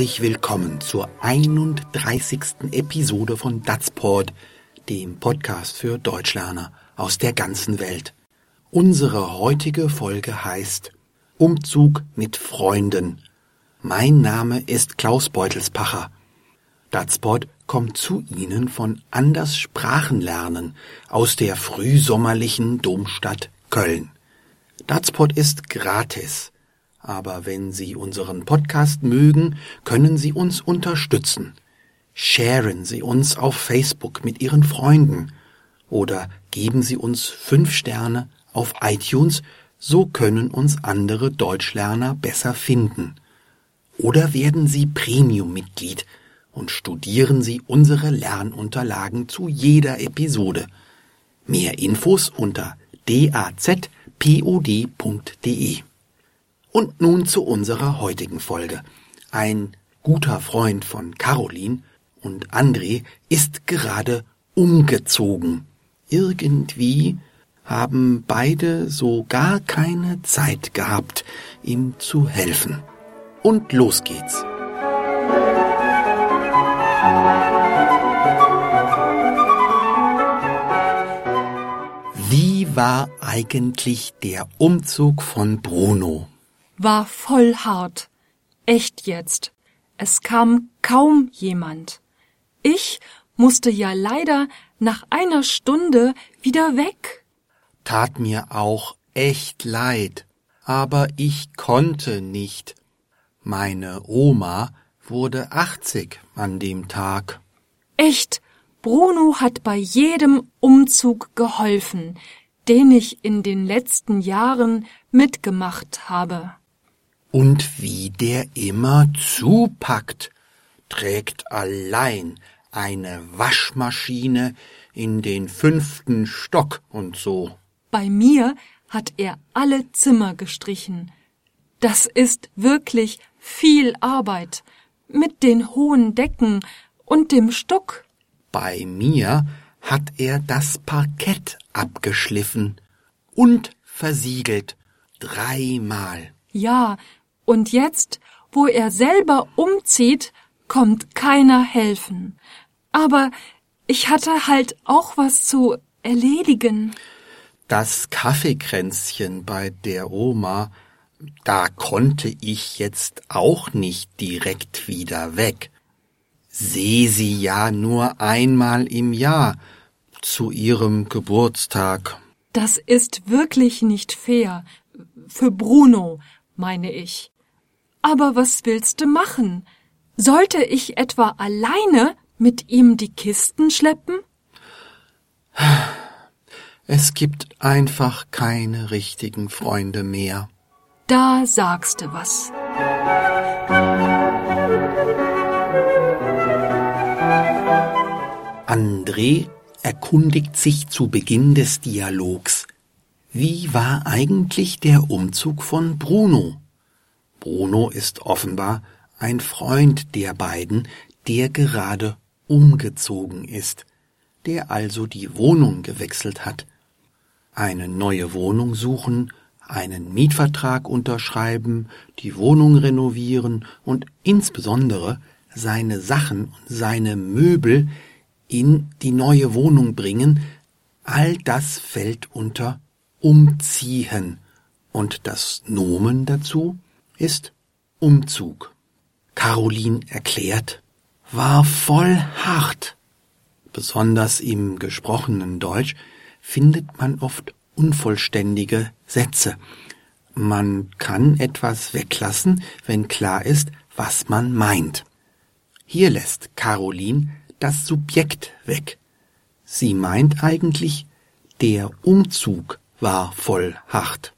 herzlich willkommen zur 31. Episode von Datsport, dem Podcast für Deutschlerner aus der ganzen Welt. Unsere heutige Folge heißt Umzug mit Freunden. Mein Name ist Klaus Beutelspacher. Datsport kommt zu Ihnen von Anders Sprachenlernen aus der frühsommerlichen Domstadt Köln. Datsport ist gratis. Aber wenn Sie unseren Podcast mögen, können Sie uns unterstützen. Sharen Sie uns auf Facebook mit Ihren Freunden oder geben Sie uns fünf Sterne auf iTunes, so können uns andere Deutschlerner besser finden. Oder werden Sie Premium-Mitglied und studieren Sie unsere Lernunterlagen zu jeder Episode. Mehr Infos unter dazpod.de. Und nun zu unserer heutigen Folge. Ein guter Freund von Caroline und André ist gerade umgezogen. Irgendwie haben beide so gar keine Zeit gehabt, ihm zu helfen. Und los geht's. Wie war eigentlich der Umzug von Bruno? War voll hart. Echt jetzt. Es kam kaum jemand. Ich musste ja leider nach einer Stunde wieder weg. Tat mir auch echt leid, aber ich konnte nicht. Meine Oma wurde achtzig an dem Tag. Echt, Bruno hat bei jedem Umzug geholfen, den ich in den letzten Jahren mitgemacht habe. Und wie der immer zupackt, trägt allein eine Waschmaschine in den fünften Stock und so. Bei mir hat er alle Zimmer gestrichen. Das ist wirklich viel Arbeit mit den hohen Decken und dem Stuck. Bei mir hat er das Parkett abgeschliffen und versiegelt dreimal. Ja, und jetzt, wo er selber umzieht, kommt keiner helfen. Aber ich hatte halt auch was zu erledigen. Das Kaffeekränzchen bei der Oma, da konnte ich jetzt auch nicht direkt wieder weg. Seh sie ja nur einmal im Jahr zu ihrem Geburtstag. Das ist wirklich nicht fair. Für Bruno, meine ich. Aber was willst du machen? Sollte ich etwa alleine mit ihm die Kisten schleppen? Es gibt einfach keine richtigen Freunde mehr. Da sagst du was. André erkundigt sich zu Beginn des Dialogs. Wie war eigentlich der Umzug von Bruno? Bruno ist offenbar ein Freund der beiden, der gerade umgezogen ist, der also die Wohnung gewechselt hat. Eine neue Wohnung suchen, einen Mietvertrag unterschreiben, die Wohnung renovieren und insbesondere seine Sachen und seine Möbel in die neue Wohnung bringen, all das fällt unter Umziehen. Und das Nomen dazu ist Umzug. Caroline erklärt, war voll hart. Besonders im gesprochenen Deutsch findet man oft unvollständige Sätze. Man kann etwas weglassen, wenn klar ist, was man meint. Hier lässt Caroline das Subjekt weg. Sie meint eigentlich, der Umzug war voll hart.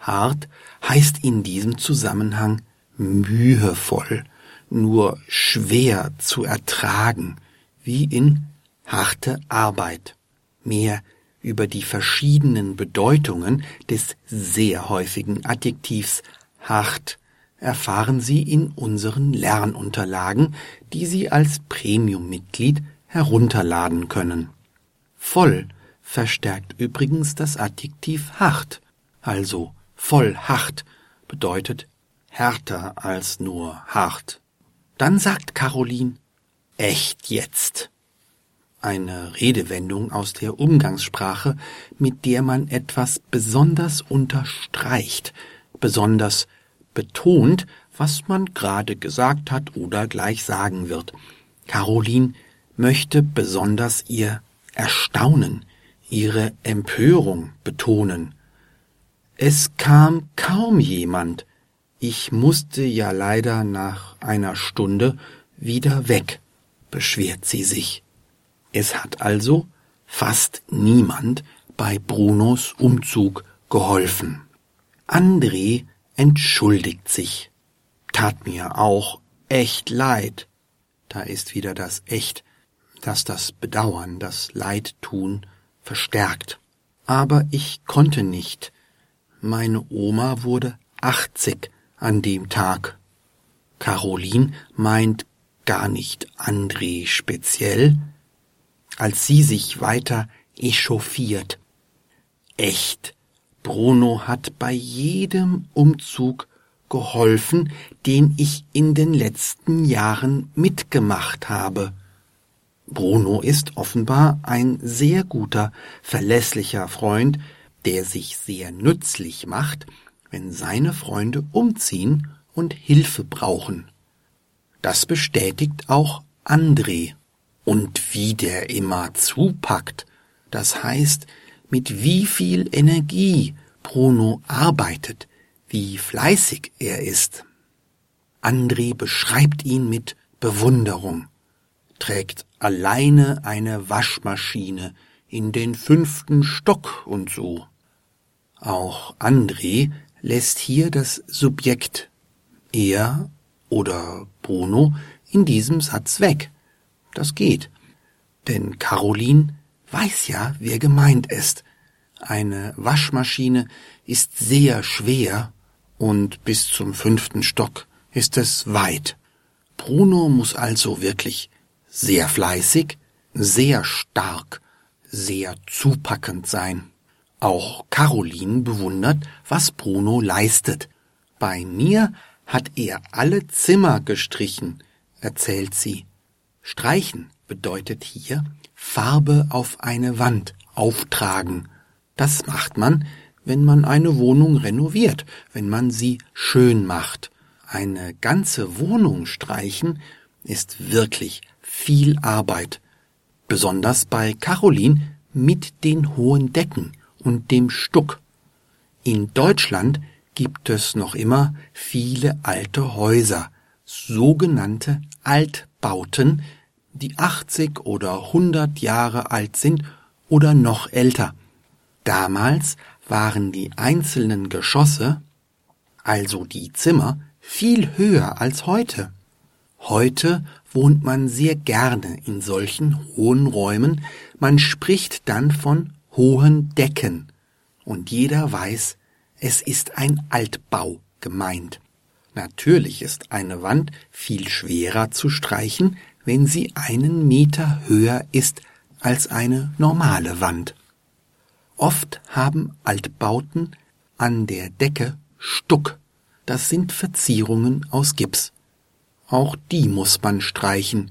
Hart heißt in diesem Zusammenhang mühevoll, nur schwer zu ertragen, wie in harte Arbeit. Mehr über die verschiedenen Bedeutungen des sehr häufigen Adjektivs hart erfahren Sie in unseren Lernunterlagen, die Sie als Premium-Mitglied herunterladen können. Voll verstärkt übrigens das Adjektiv hart, also Voll hart bedeutet härter als nur hart. Dann sagt Caroline, echt jetzt. Eine Redewendung aus der Umgangssprache, mit der man etwas besonders unterstreicht, besonders betont, was man gerade gesagt hat oder gleich sagen wird. Caroline möchte besonders ihr Erstaunen, ihre Empörung betonen. Es kam kaum jemand. Ich musste ja leider nach einer Stunde wieder weg, beschwert sie sich. Es hat also fast niemand bei Brunos Umzug geholfen. André entschuldigt sich. Tat mir auch echt leid. Da ist wieder das echt, das das Bedauern, das Leidtun verstärkt. Aber ich konnte nicht. Meine Oma wurde achtzig an dem Tag. Caroline meint gar nicht André speziell, als sie sich weiter echauffiert. Echt, Bruno hat bei jedem Umzug geholfen, den ich in den letzten Jahren mitgemacht habe. Bruno ist offenbar ein sehr guter, verlässlicher Freund, der sich sehr nützlich macht, wenn seine Freunde umziehen und Hilfe brauchen. Das bestätigt auch André. Und wie der immer zupackt, das heißt, mit wie viel Energie Bruno arbeitet, wie fleißig er ist. André beschreibt ihn mit Bewunderung, trägt alleine eine Waschmaschine in den fünften Stock und so. Auch André lässt hier das Subjekt er oder Bruno in diesem Satz weg. Das geht. Denn Caroline weiß ja, wer gemeint ist. Eine Waschmaschine ist sehr schwer und bis zum fünften Stock ist es weit. Bruno muss also wirklich sehr fleißig, sehr stark, sehr zupackend sein. Auch Caroline bewundert, was Bruno leistet. Bei mir hat er alle Zimmer gestrichen, erzählt sie. Streichen bedeutet hier Farbe auf eine Wand auftragen. Das macht man, wenn man eine Wohnung renoviert, wenn man sie schön macht. Eine ganze Wohnung streichen ist wirklich viel Arbeit. Besonders bei Caroline mit den hohen Decken und dem Stuck. In Deutschland gibt es noch immer viele alte Häuser, sogenannte Altbauten, die 80 oder 100 Jahre alt sind oder noch älter. Damals waren die einzelnen Geschosse, also die Zimmer, viel höher als heute. Heute wohnt man sehr gerne in solchen hohen Räumen, man spricht dann von hohen Decken, und jeder weiß, es ist ein Altbau gemeint. Natürlich ist eine Wand viel schwerer zu streichen, wenn sie einen Meter höher ist als eine normale Wand. Oft haben Altbauten an der Decke Stuck, das sind Verzierungen aus Gips. Auch die muss man streichen,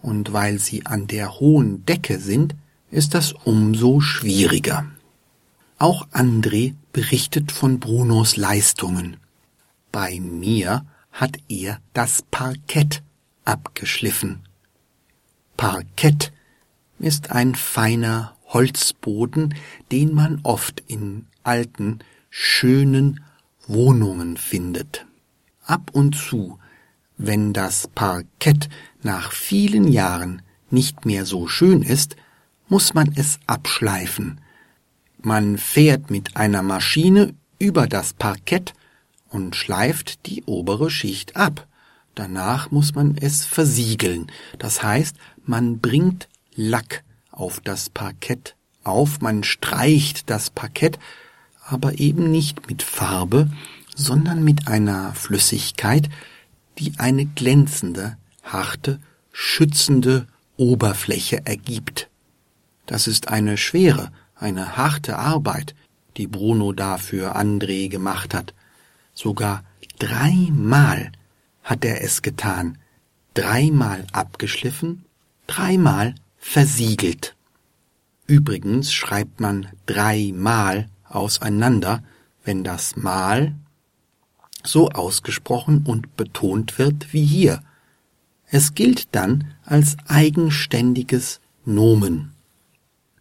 und weil sie an der hohen Decke sind, ist das umso schwieriger. Auch André berichtet von Brunos Leistungen. Bei mir hat er das Parkett abgeschliffen. Parkett ist ein feiner Holzboden, den man oft in alten, schönen Wohnungen findet. Ab und zu, wenn das Parkett nach vielen Jahren nicht mehr so schön ist, muss man es abschleifen. Man fährt mit einer Maschine über das Parkett und schleift die obere Schicht ab. Danach muss man es versiegeln. Das heißt, man bringt Lack auf das Parkett auf, man streicht das Parkett, aber eben nicht mit Farbe, sondern mit einer Flüssigkeit, die eine glänzende, harte, schützende Oberfläche ergibt. Das ist eine schwere, eine harte Arbeit, die Bruno da für André gemacht hat. Sogar dreimal hat er es getan, dreimal abgeschliffen, dreimal versiegelt. Übrigens schreibt man dreimal auseinander, wenn das Mal so ausgesprochen und betont wird wie hier. Es gilt dann als eigenständiges Nomen.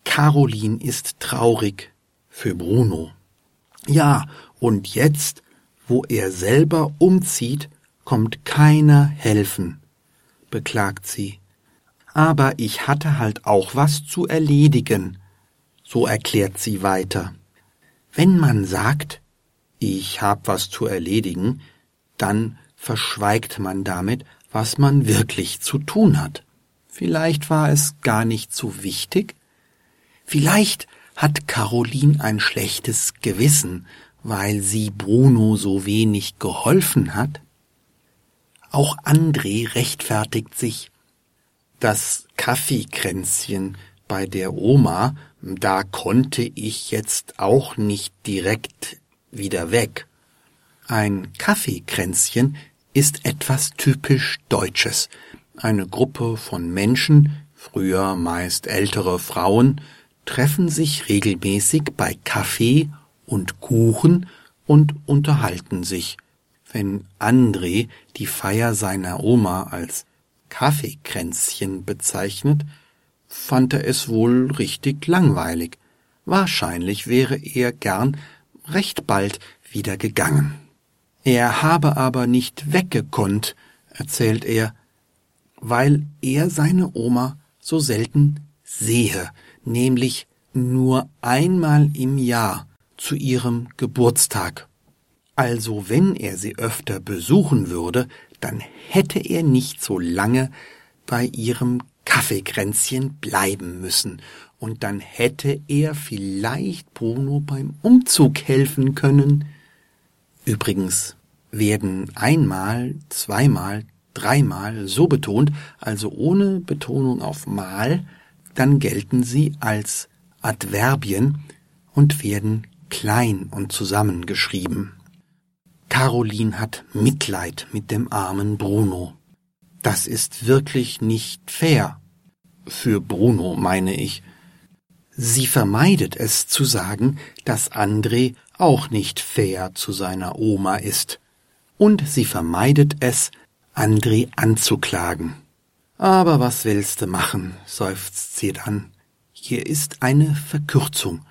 Caroline ist traurig für Bruno. Ja, und jetzt, wo er selber umzieht, kommt keiner helfen, beklagt sie. Aber ich hatte halt auch was zu erledigen, so erklärt sie weiter. Wenn man sagt, ich hab was zu erledigen, dann verschweigt man damit, was man wirklich zu tun hat. Vielleicht war es gar nicht so wichtig. Vielleicht hat Caroline ein schlechtes Gewissen, weil sie Bruno so wenig geholfen hat. Auch André rechtfertigt sich. Das Kaffeekränzchen bei der Oma, da konnte ich jetzt auch nicht direkt wieder weg. Ein Kaffeekränzchen ist etwas typisch Deutsches. Eine Gruppe von Menschen, früher meist ältere Frauen, treffen sich regelmäßig bei Kaffee und Kuchen und unterhalten sich. Wenn André die Feier seiner Oma als Kaffeekränzchen bezeichnet, fand er es wohl richtig langweilig. Wahrscheinlich wäre er gern recht bald wieder gegangen. Er habe aber nicht weggekonnt, erzählt er, weil er seine Oma so selten sehe, nämlich nur einmal im Jahr zu ihrem Geburtstag. Also wenn er sie öfter besuchen würde, dann hätte er nicht so lange bei ihrem Kaffeekränzchen bleiben müssen, und dann hätte er vielleicht Bruno beim Umzug helfen können. Übrigens werden einmal, zweimal, dreimal so betont, also ohne Betonung auf mal, dann gelten sie als Adverbien und werden klein und zusammengeschrieben. Caroline hat Mitleid mit dem armen Bruno. Das ist wirklich nicht fair. Für Bruno meine ich. Sie vermeidet es zu sagen, dass André auch nicht fair zu seiner Oma ist. Und sie vermeidet es, André anzuklagen. Aber was willst du machen, seufzt sie dann. Hier ist eine Verkürzung.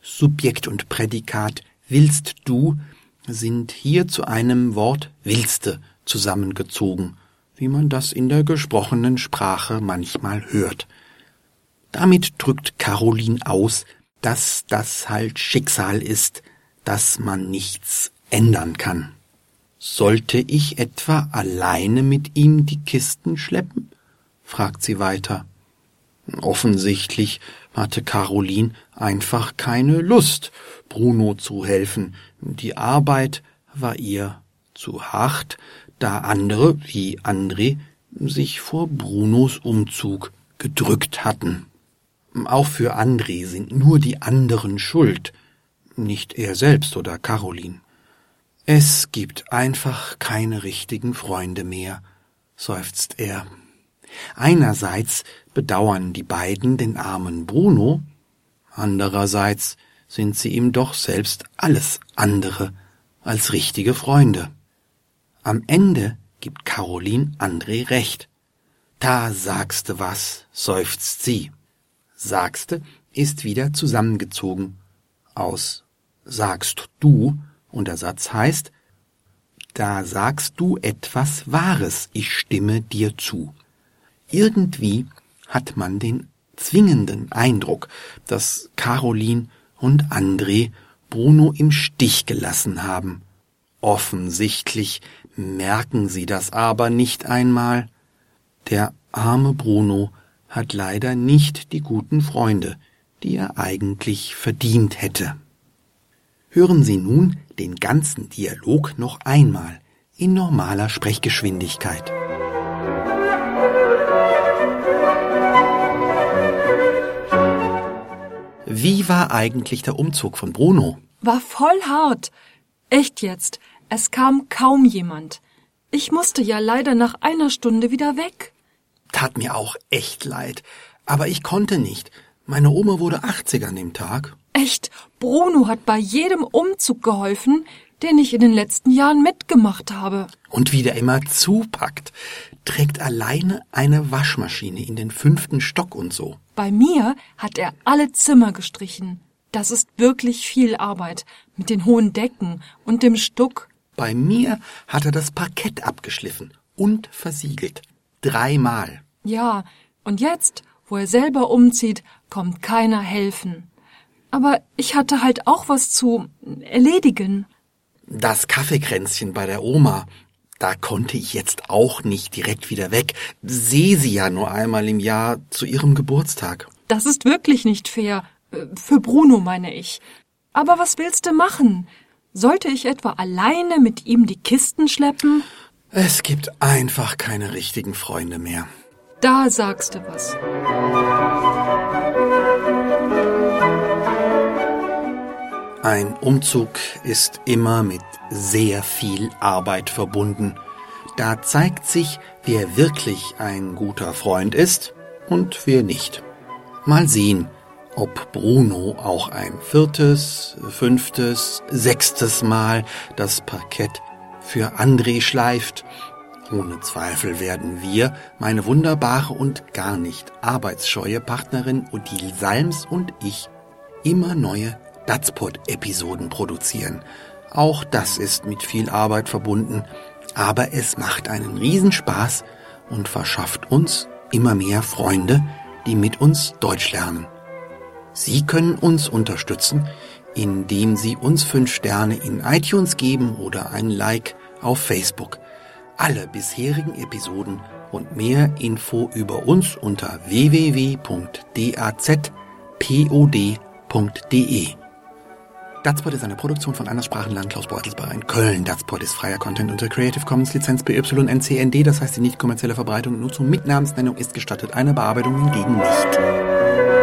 Subjekt und Prädikat willst du sind hier zu einem Wort willste zusammengezogen, wie man das in der gesprochenen Sprache manchmal hört. Damit drückt Caroline aus, dass das halt Schicksal ist, dass man nichts ändern kann. Sollte ich etwa alleine mit ihm die Kisten schleppen? Fragt sie weiter. Offensichtlich hatte Caroline einfach keine Lust, Bruno zu helfen. Die Arbeit war ihr zu hart, da andere, wie André, sich vor Brunos Umzug gedrückt hatten. Auch für André sind nur die anderen schuld, nicht er selbst oder Caroline. Es gibt einfach keine richtigen Freunde mehr, seufzt er. Einerseits bedauern die beiden den armen Bruno, andererseits sind sie ihm doch selbst alles andere als richtige Freunde. Am Ende gibt Caroline André recht. Da sagste was, seufzt sie sagste, ist wieder zusammengezogen aus sagst du und der Satz heißt, da sagst du etwas Wahres, ich stimme dir zu. Irgendwie hat man den zwingenden Eindruck, dass Caroline und André Bruno im Stich gelassen haben. Offensichtlich merken sie das aber nicht einmal. Der arme Bruno hat leider nicht die guten Freunde, die er eigentlich verdient hätte. Hören Sie nun den ganzen Dialog noch einmal in normaler Sprechgeschwindigkeit. Wie war eigentlich der Umzug von Bruno? War voll hart. Echt jetzt. Es kam kaum jemand. Ich musste ja leider nach einer Stunde wieder weg. Tat mir auch echt leid. Aber ich konnte nicht. Meine Oma wurde 80 an dem Tag. Echt, Bruno hat bei jedem Umzug geholfen, den ich in den letzten Jahren mitgemacht habe. Und wie der immer zupackt, trägt alleine eine Waschmaschine in den fünften Stock und so. Bei mir hat er alle Zimmer gestrichen. Das ist wirklich viel Arbeit mit den hohen Decken und dem Stuck. Bei mir hat er das Parkett abgeschliffen und versiegelt. Dreimal. Ja, und jetzt, wo er selber umzieht, kommt keiner helfen. Aber ich hatte halt auch was zu erledigen. Das Kaffeekränzchen bei der Oma, da konnte ich jetzt auch nicht direkt wieder weg. Sehe sie ja nur einmal im Jahr zu ihrem Geburtstag. Das ist wirklich nicht fair. Äh, Für Bruno meine ich. Aber was willst du machen? Sollte ich etwa alleine mit ihm die Kisten schleppen? Es gibt einfach keine richtigen Freunde mehr. Da sagst du was. Ein Umzug ist immer mit sehr viel Arbeit verbunden. Da zeigt sich, wer wirklich ein guter Freund ist und wer nicht. Mal sehen, ob Bruno auch ein viertes, fünftes, sechstes Mal das Parkett für André schleift. Ohne Zweifel werden wir, meine wunderbare und gar nicht arbeitsscheue Partnerin Odile Salms und ich, immer neue Datspot-Episoden produzieren. Auch das ist mit viel Arbeit verbunden, aber es macht einen Riesenspaß und verschafft uns immer mehr Freunde, die mit uns Deutsch lernen. Sie können uns unterstützen, indem Sie uns fünf Sterne in iTunes geben oder ein Like auf Facebook. Alle bisherigen Episoden und mehr Info über uns unter www.dazpod.de. Datspot ist eine Produktion von Anderssprachenland Klaus Beutelsbacher in Köln. Datspot ist freier Content unter Creative Commons Lizenz BY-NCND, das heißt die nicht kommerzielle Verbreitung und Nutzung mit Namensnennung ist gestattet, eine Bearbeitung hingegen nicht.